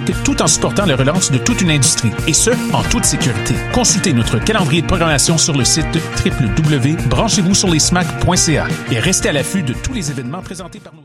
tout en supportant la relance de toute une industrie, et ce, en toute sécurité. Consultez notre calendrier de programmation sur le site www.branchez-vous sur les et restez à l'affût de tous les événements présentés par nos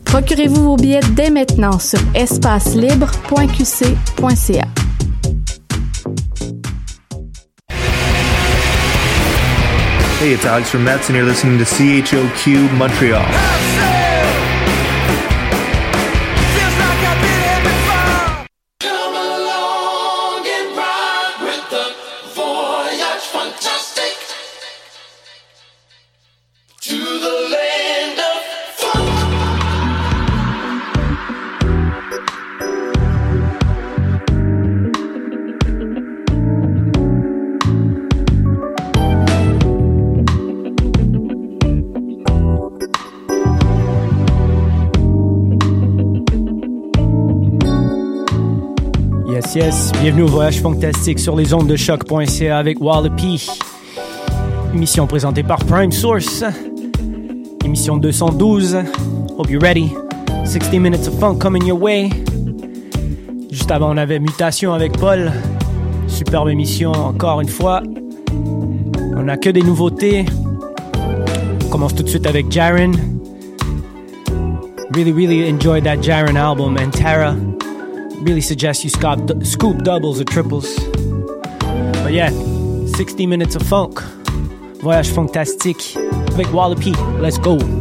Procurez-vous vos billets dès maintenant sur espacelibre.qc.ca. Hey, it's Alex from Mets, and you're listening to CHOQ Montreal. Yes. Bienvenue au voyage fantastique sur les ondes de choc.ca avec Wallopy. Émission présentée par Prime Source. Émission 212. Hope you're ready. 60 minutes of fun coming your way. Juste avant, on avait Mutation avec Paul. Superbe émission, encore une fois. On n'a que des nouveautés. On commence tout de suite avec Jaren. Really, really enjoyed that Jaren album and Tara. Really suggest you scoop, scoop doubles or triples. But yeah, 60 minutes of funk. Voyage fantastique avec Wallopy. Let's go.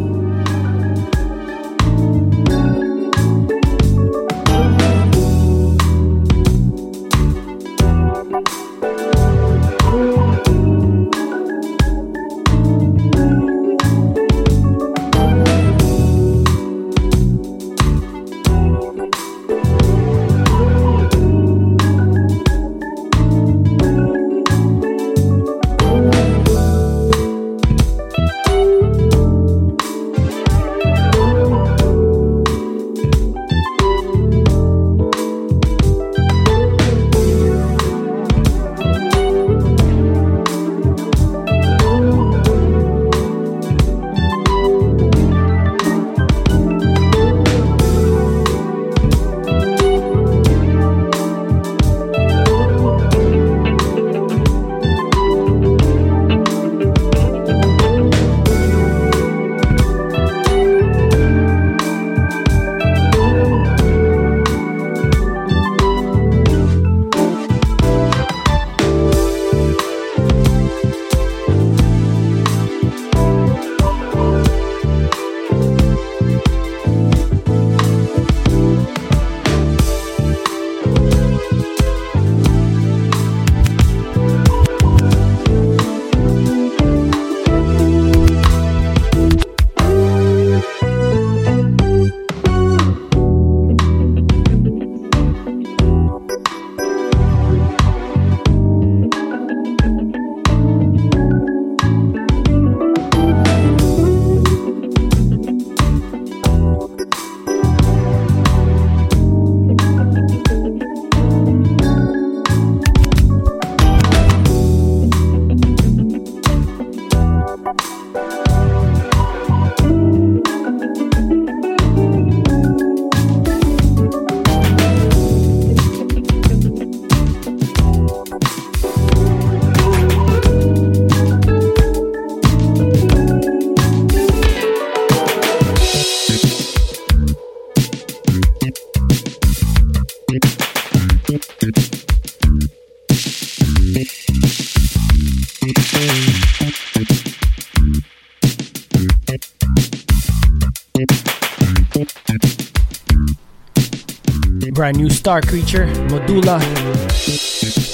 Brand new Star Creature, Modula.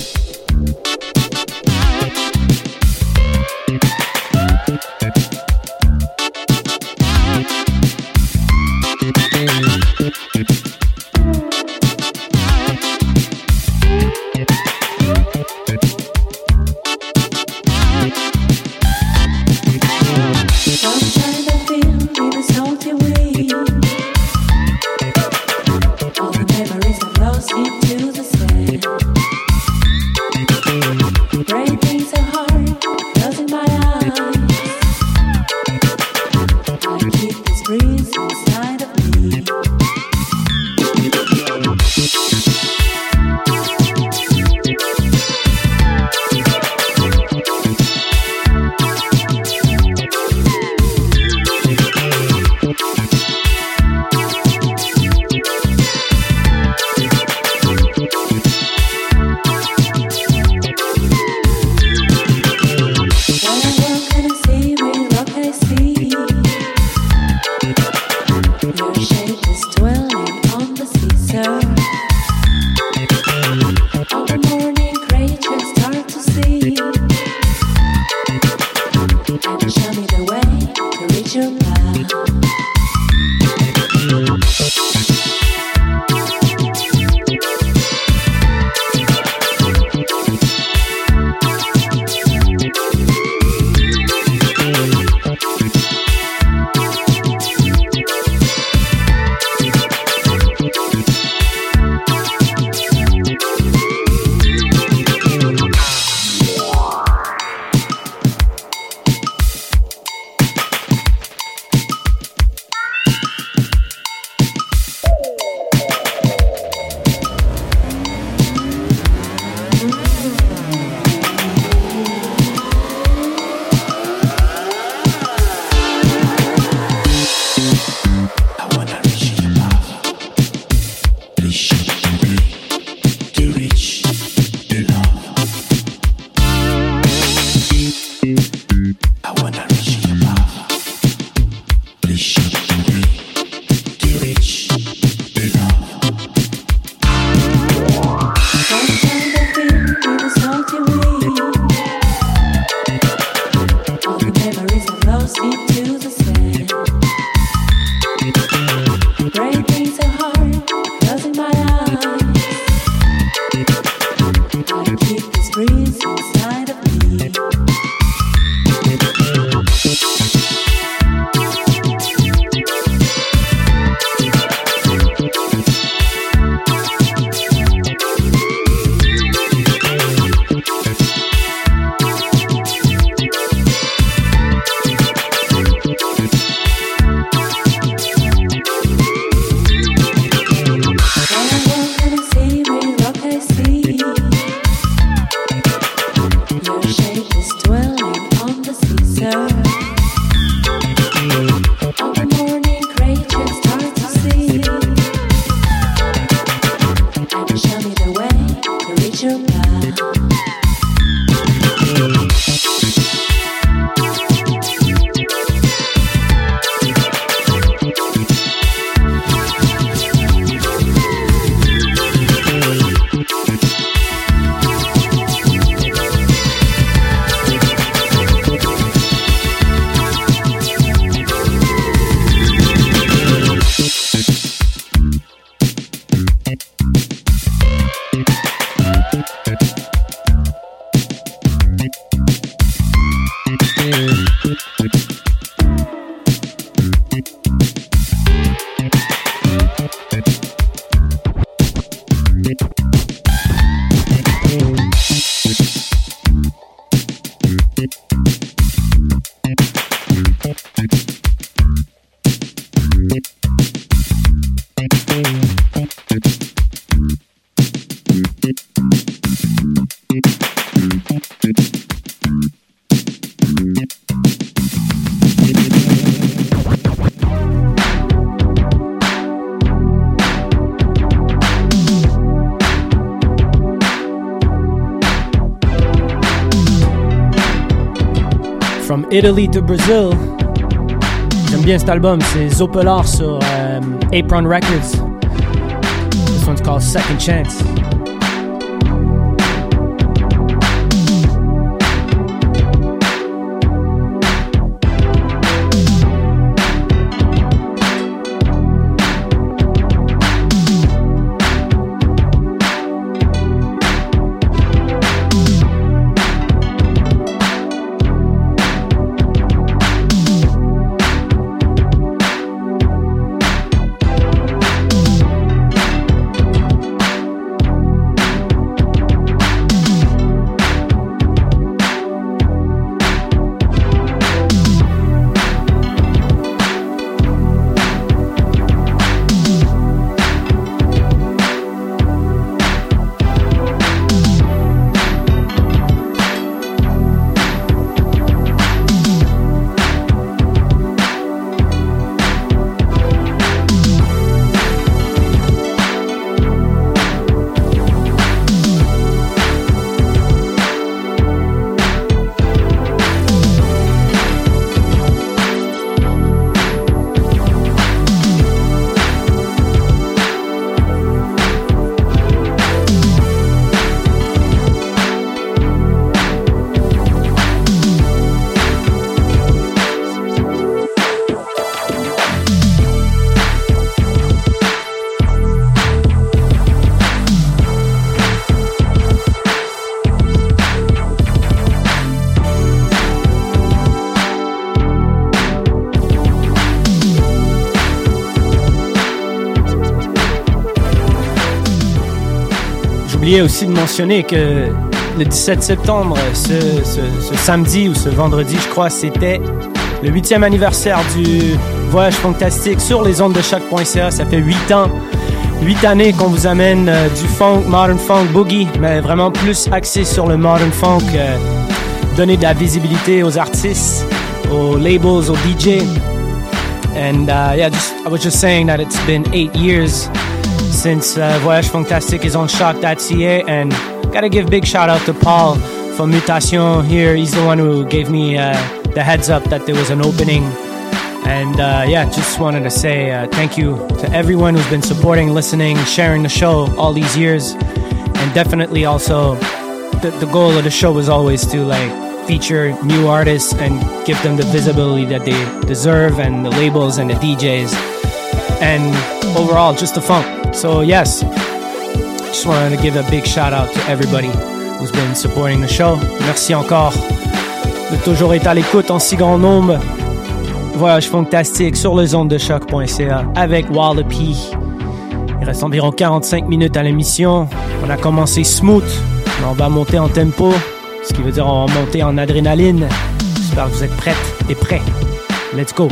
Italy to Brazil. J'aime bien cet album, c'est Zopelar sur euh, Apron Records. This one's called Second Chance. Oublié aussi de mentionner que le 17 septembre, ce, samedi ou ce vendredi, je crois, c'était le huitième anniversaire du voyage fantastique sur les ondes de choc.ca. Ça fait huit ans, huit années qu'on vous amène euh, du funk, modern funk, boogie, mais vraiment plus axé sur le modern funk, euh, donner de la visibilité aux artistes, aux labels, aux DJ. And uh, yeah, just, I was just saying that it's been eight years since uh, Voyage Fantastique is on choq.ca. And gotta give big shout out to Paul from Mutation here. He's the one who gave me uh, the heads up that there was an opening. And uh, yeah, just wanted to say uh, thank you to everyone who's been supporting, listening, sharing the show all these years. And definitely also, the, the goal of the show was always to like feature new artists and give them the visibility that they deserve and the labels and the DJs. And overall, just the funk. So, yes, just wanted to give a big shout out to everybody who's been supporting the show. Merci encore de toujours être à l'écoute en si grand nombre. Voyage fantastique sur les ondes de choc.ca avec Wallopy. Il reste environ 45 minutes à l'émission. On a commencé smooth, on va monter en tempo, ce qui veut dire on va monter en adrénaline. J'espère que vous êtes prêtes et prêts. Let's go!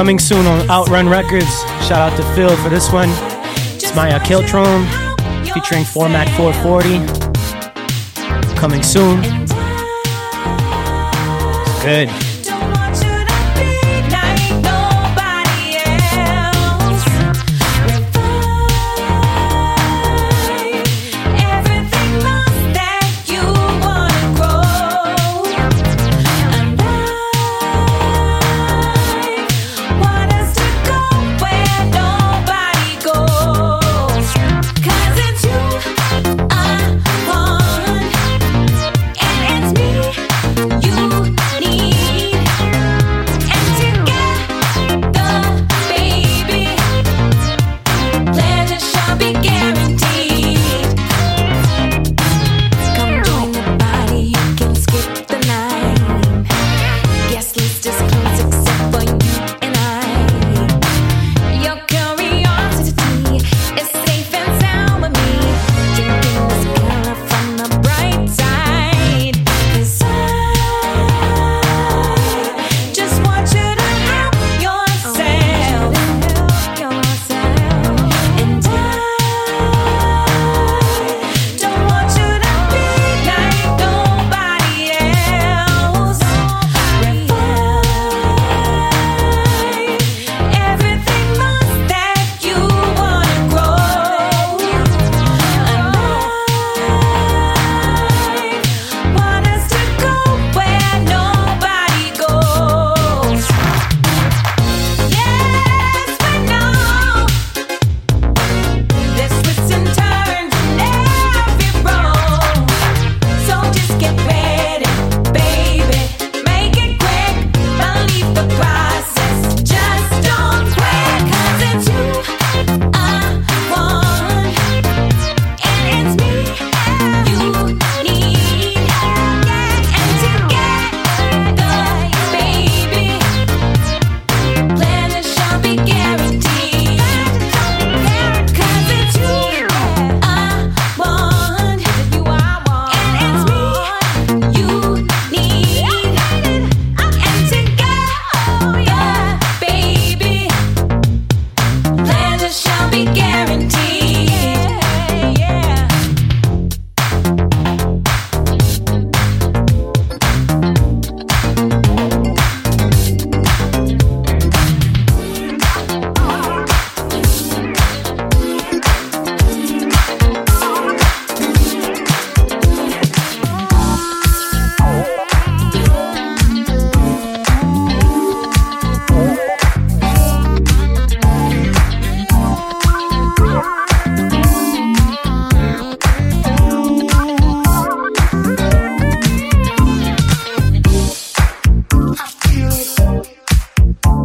Coming soon on Outrun Records. Shout out to Phil for this one. It's Maya Kiltron featuring Format 440. Coming soon. Good.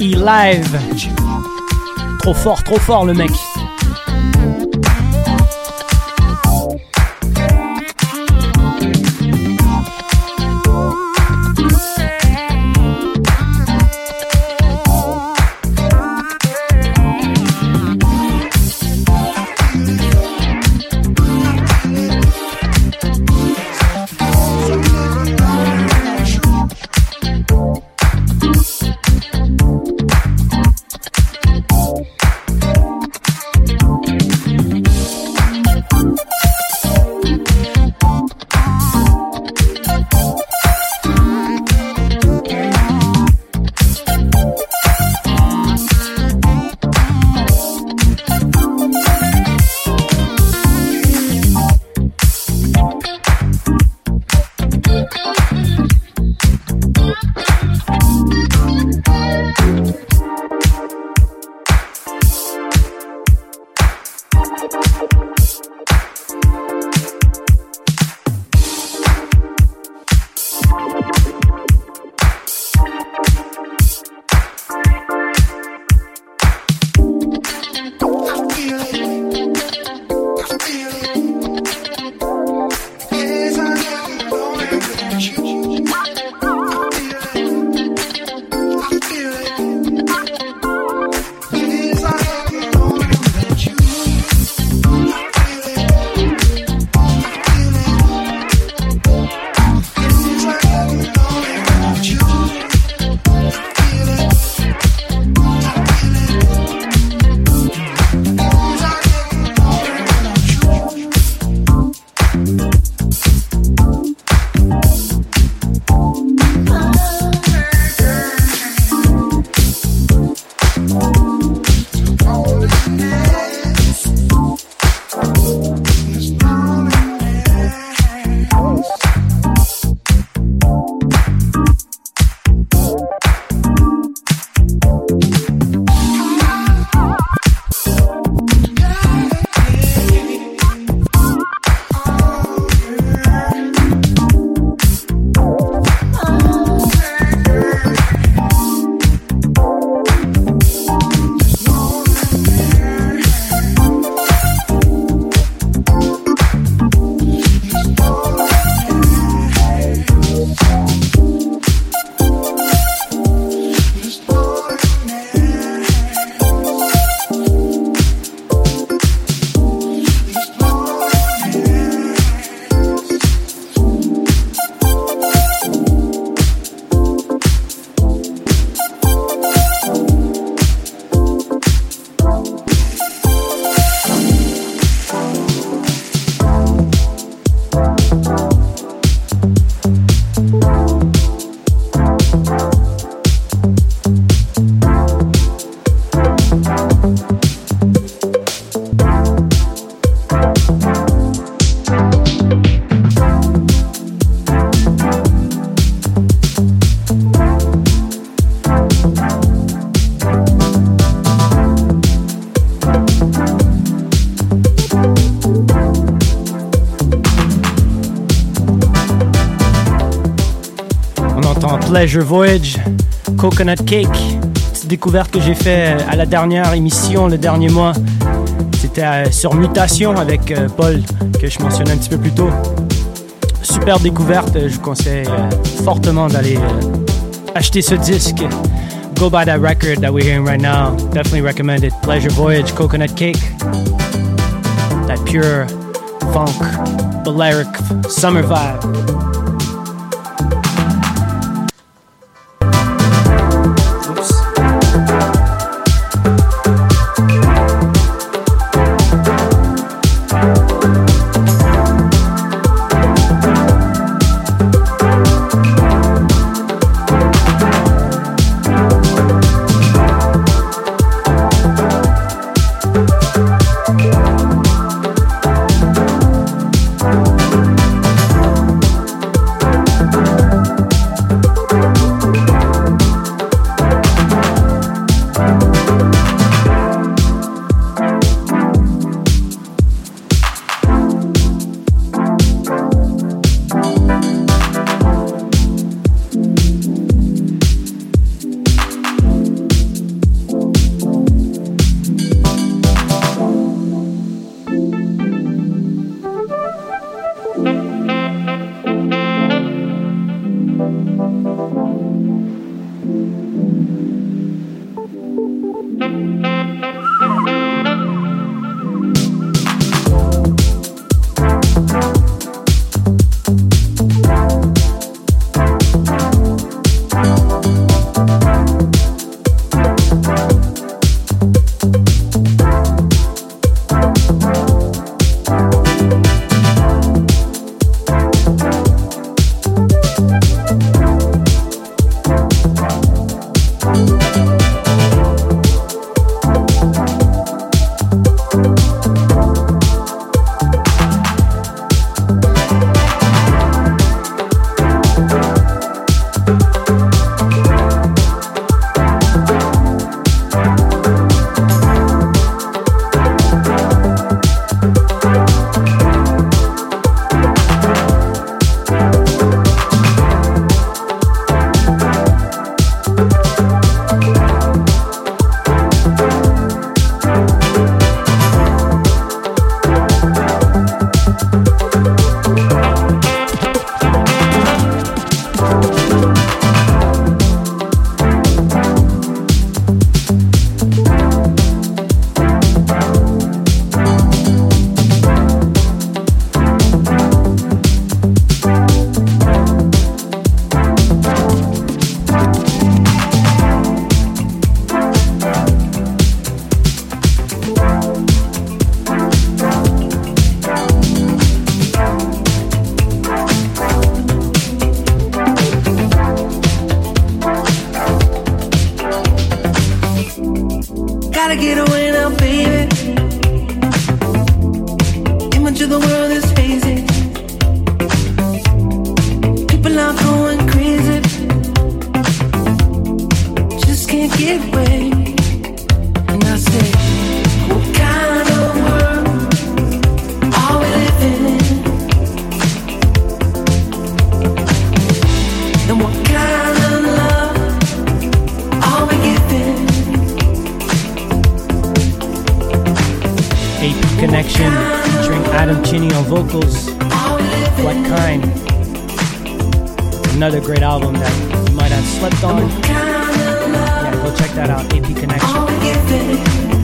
live. Trop fort, trop fort le mec. Pleasure Voyage, Coconut Cake. Petite découverte que j'ai fait à la dernière émission, le dernier mois. C'était euh, sur Mutation avec euh, Paul, que je mentionnais un petit peu plus tôt. Super découverte, je vous conseille euh, fortement d'aller acheter ce disque. Go buy that record that we're hearing right now. Definitely recommend it. Pleasure Voyage, Coconut Cake. That pure funk, Balearic summer vibe. Gotta get away now, baby. Image of the world is another great album that you might have slept on. Yeah, go check that out, AP Connection.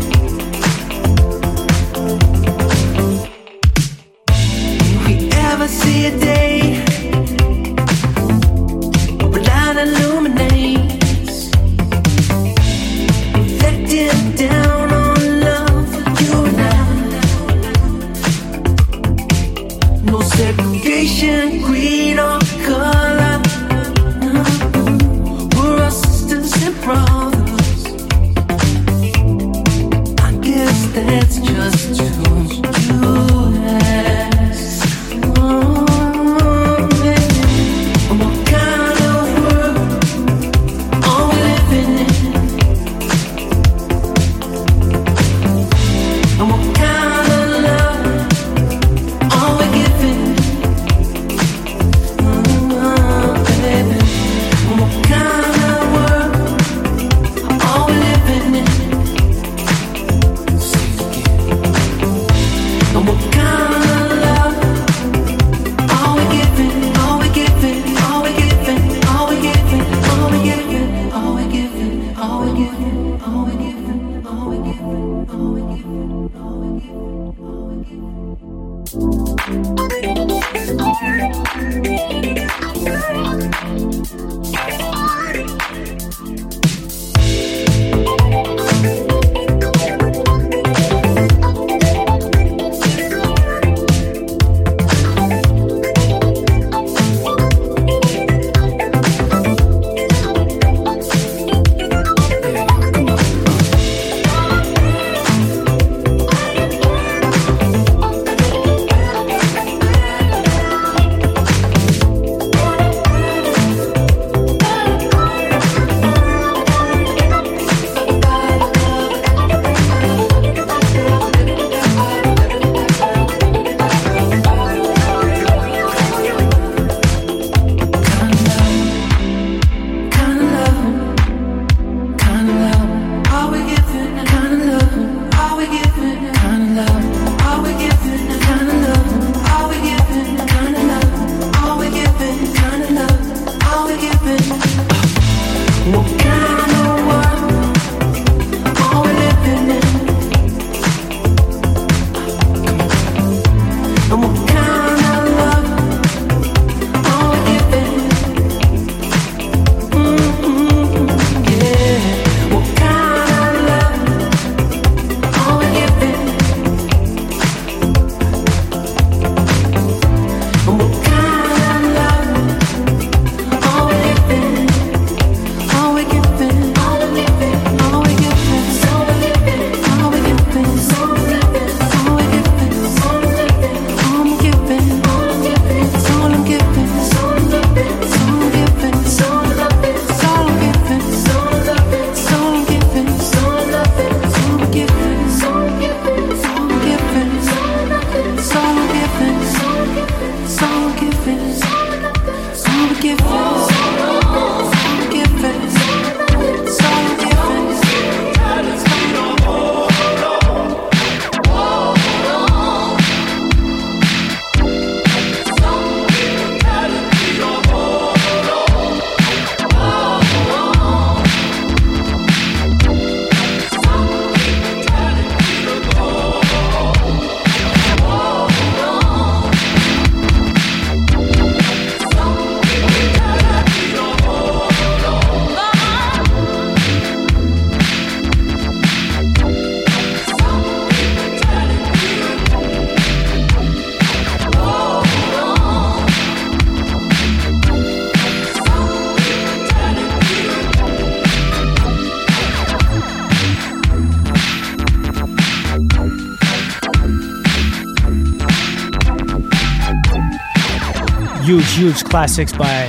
Huge classics by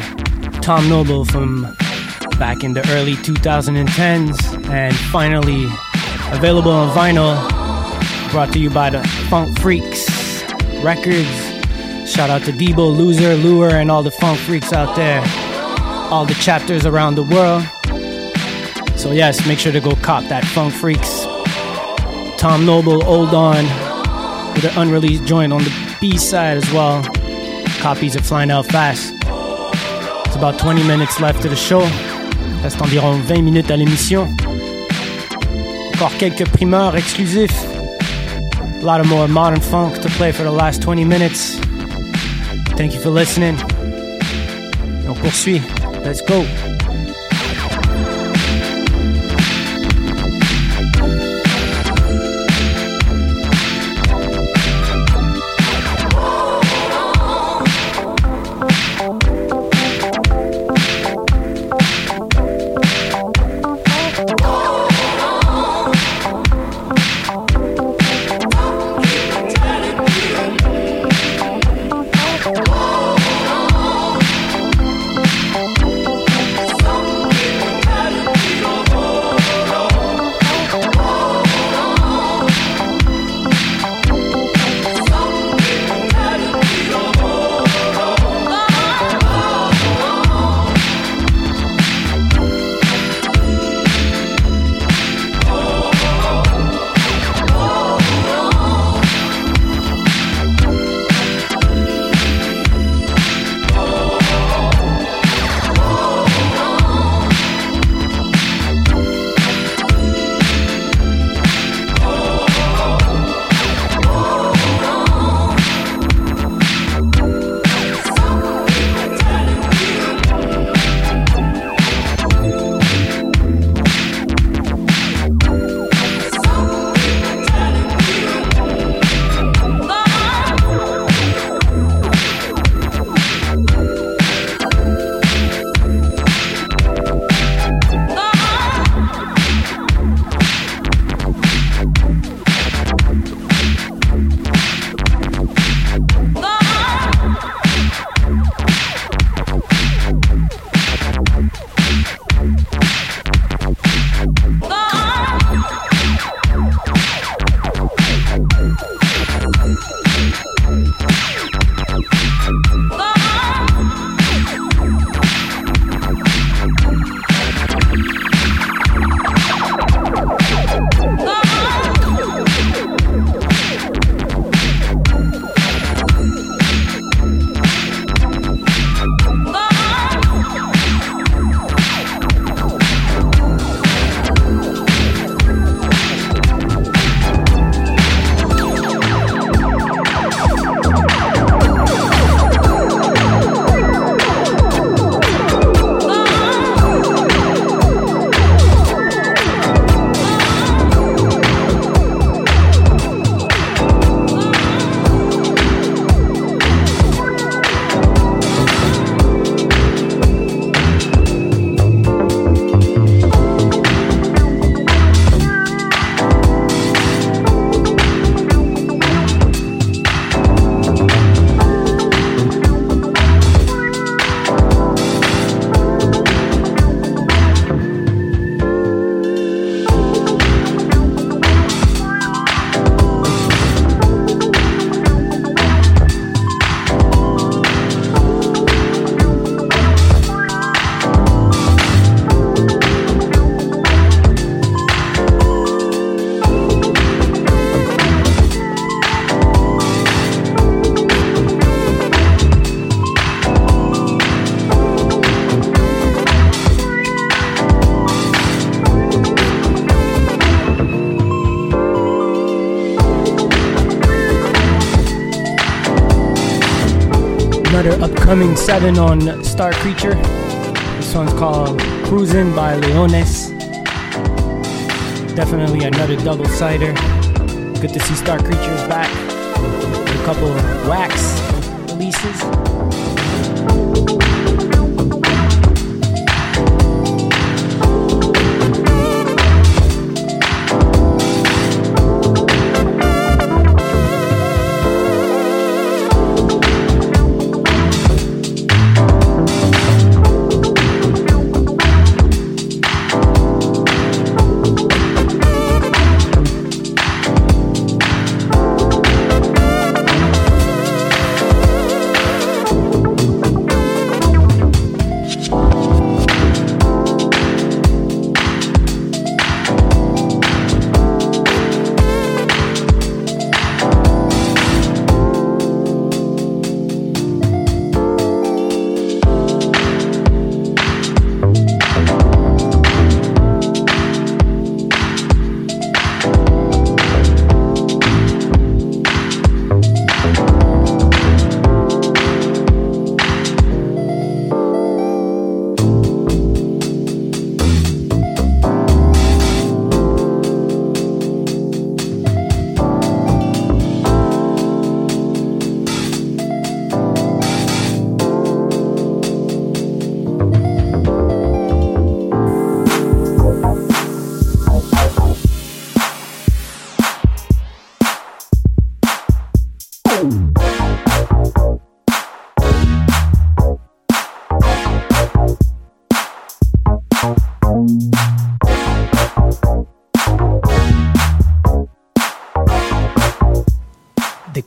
Tom Noble from back in the early 2010s and finally available on vinyl brought to you by the Funk Freaks Records. Shout out to Debo, Loser, Lure, and all the Funk Freaks out there, all the chapters around the world. So, yes, make sure to go cop that Funk Freaks. Tom Noble, Hold On, with an unreleased joint on the B side as well. Copies are flying out fast. It's about 20 minutes left to the show. Reste environ 20 minutes à l'émission. Encore quelques primeurs exclusifs. A lot of more modern funk to play for the last 20 minutes. Thank you for listening. on poursuit. Let's go. Another upcoming 7 on Star Creature. This one's called Cruising by Leones. Definitely another double sider. Good to see Star Creatures back. A couple of wax releases.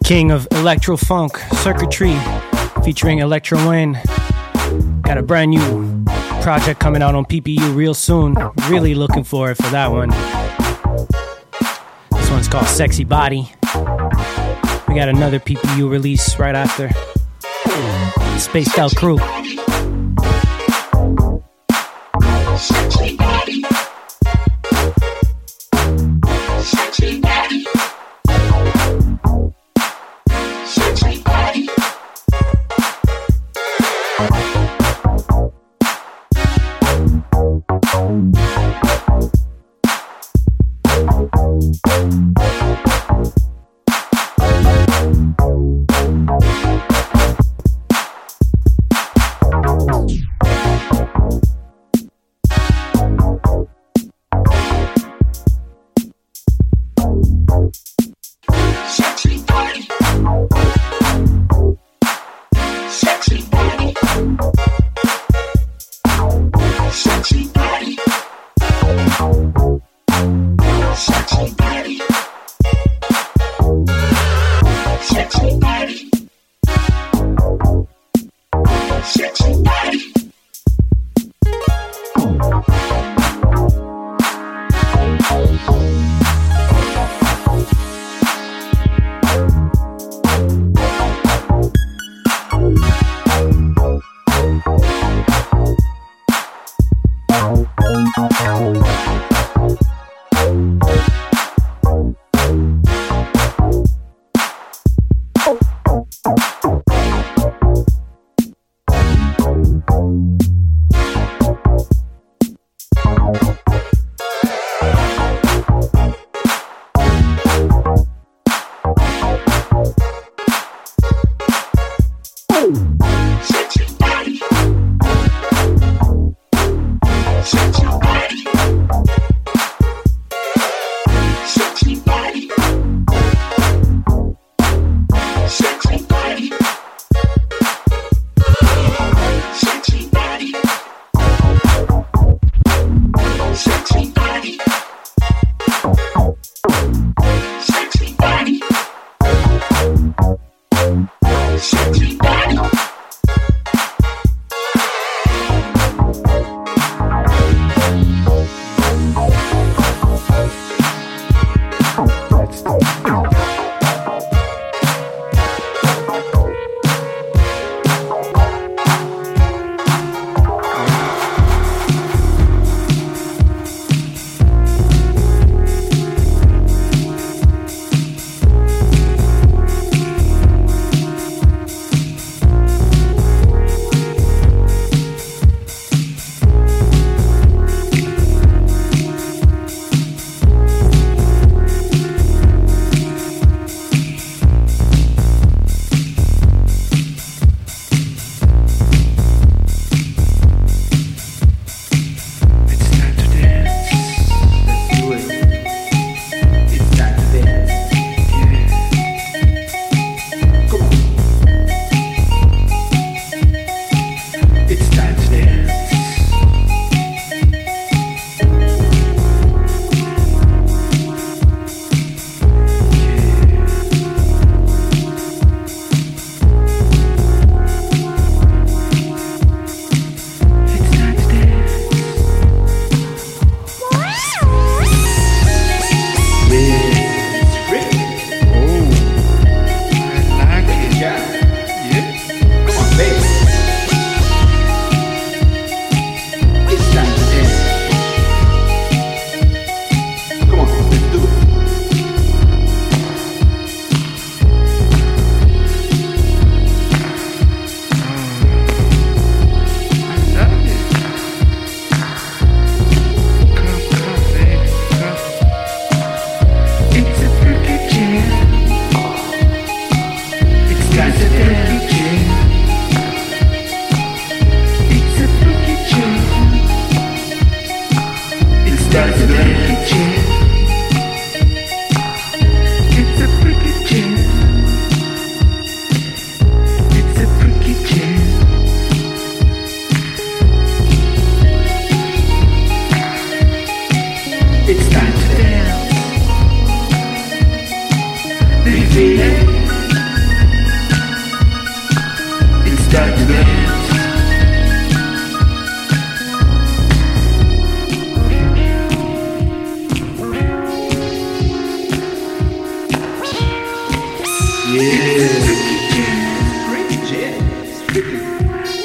King of electro funk circuitry featuring Electro Wayne. Got a brand new project coming out on PPU real soon. Really looking forward for that one. This one's called Sexy Body. Got another PPU release right after. Spaced Out Crew.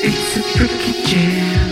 It's a freaky jam.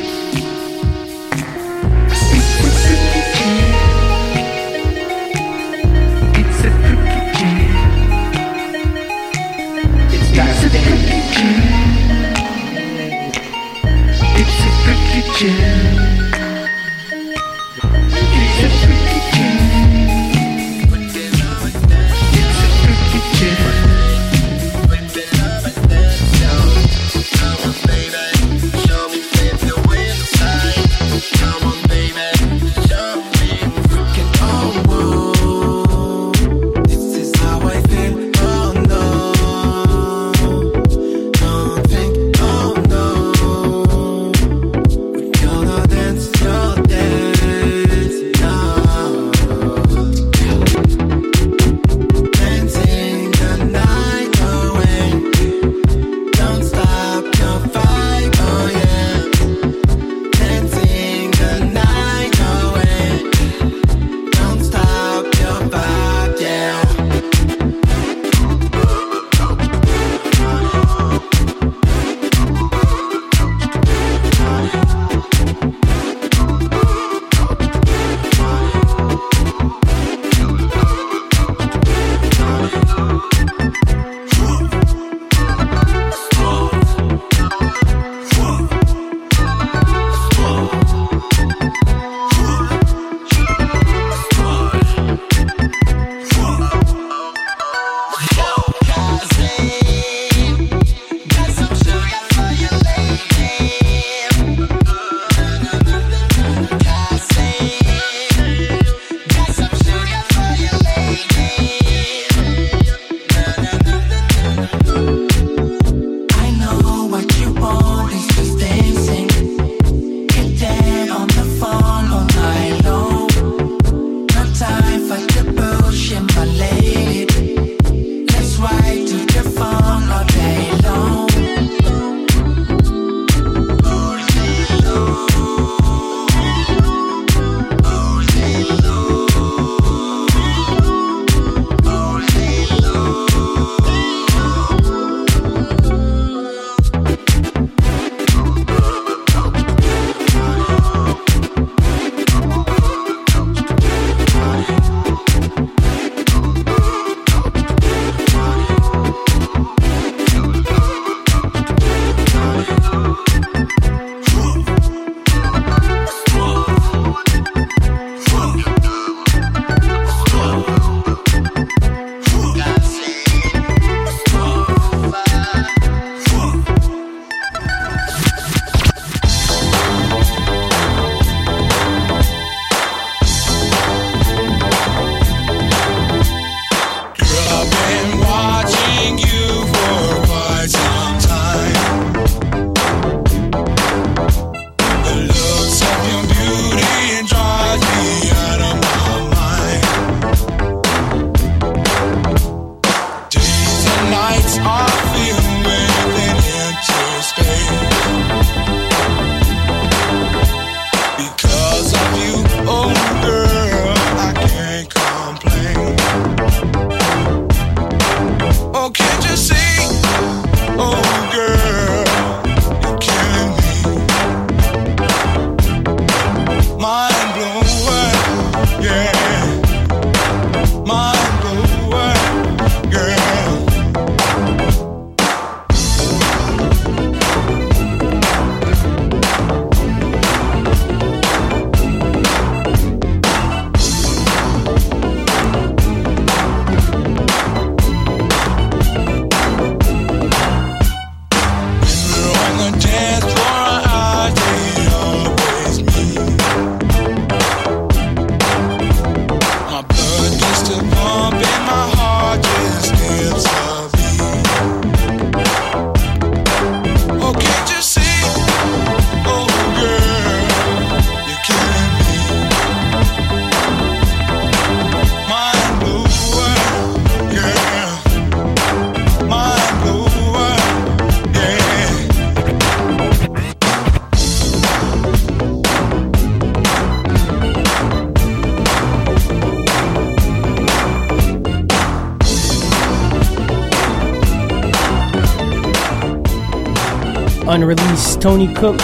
Tony Cook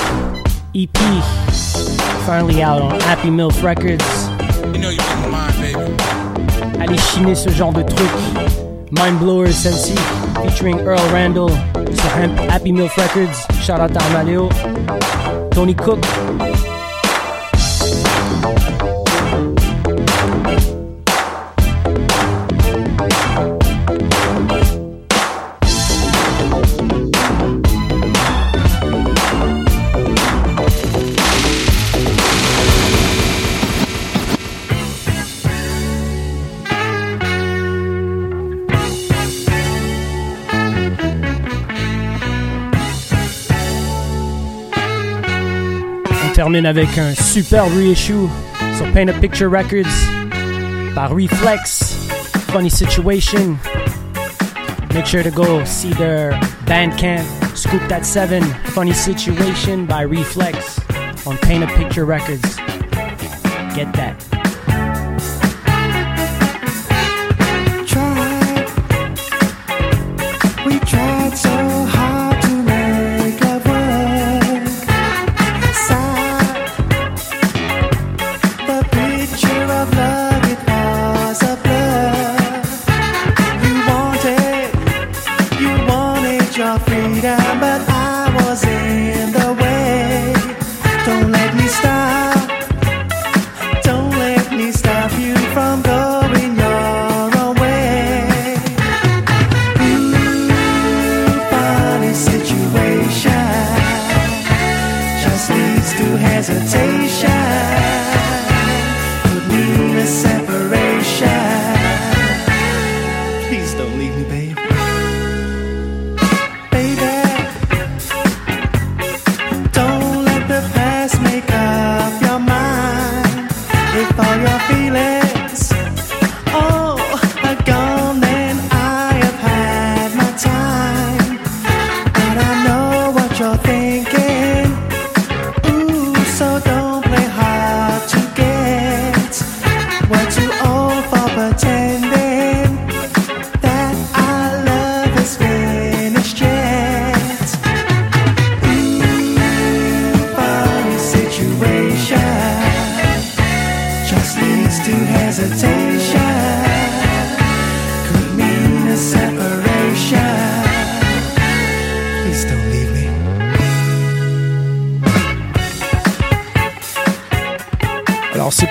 EP, finally out on Happy Milk Records. You know you're mine, baby. Allez chiner ce genre de truc. Mind Blower celle-ci, featuring Earl Randall sur Happy Milk Records. Shout out à Amaleo. Tony Cook, termine avec un super reissue sur Paint a Picture Records par Reflex. Funny Situation. Make sure to go see their Bandcamp. Scoop That 7. Funny Situation by Reflex on Paint a Picture Records. Get that.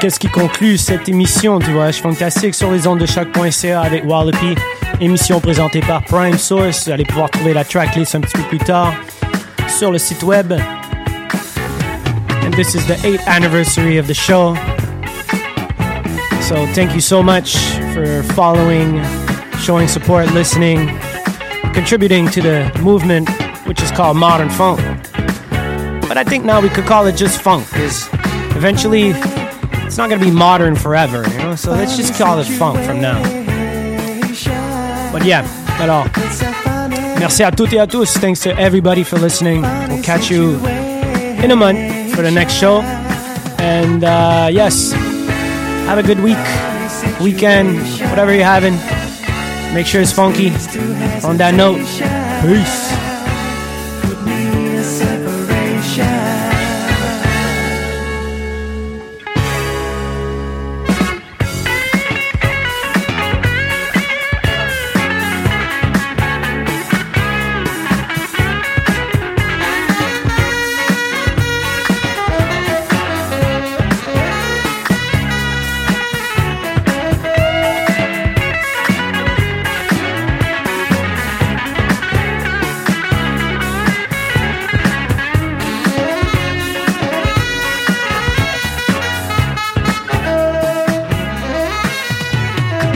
Qu'est-ce qui conclut cette émission du Voyage Fantastique sur les ondes de choq.ca avec Wallopy. Émission présentée par Prime Source. Vous allez pouvoir trouver la tracklist un petit peu plus tard sur le site web. And this is the 8th anniversary of the show. So thank you so much for following, showing support, listening, contributing to the movement which is called modern funk. But I think now we could call it just funk because eventually it's not gonna be modern forever, you know. So let's just call it funk from now. But yeah, all. Merci à toutes et à tous. Thanks to everybody for listening. We'll catch you in a month for the next show. And uh, yes, have a good week, weekend, whatever you're having. Make sure it's funky. On that note, peace.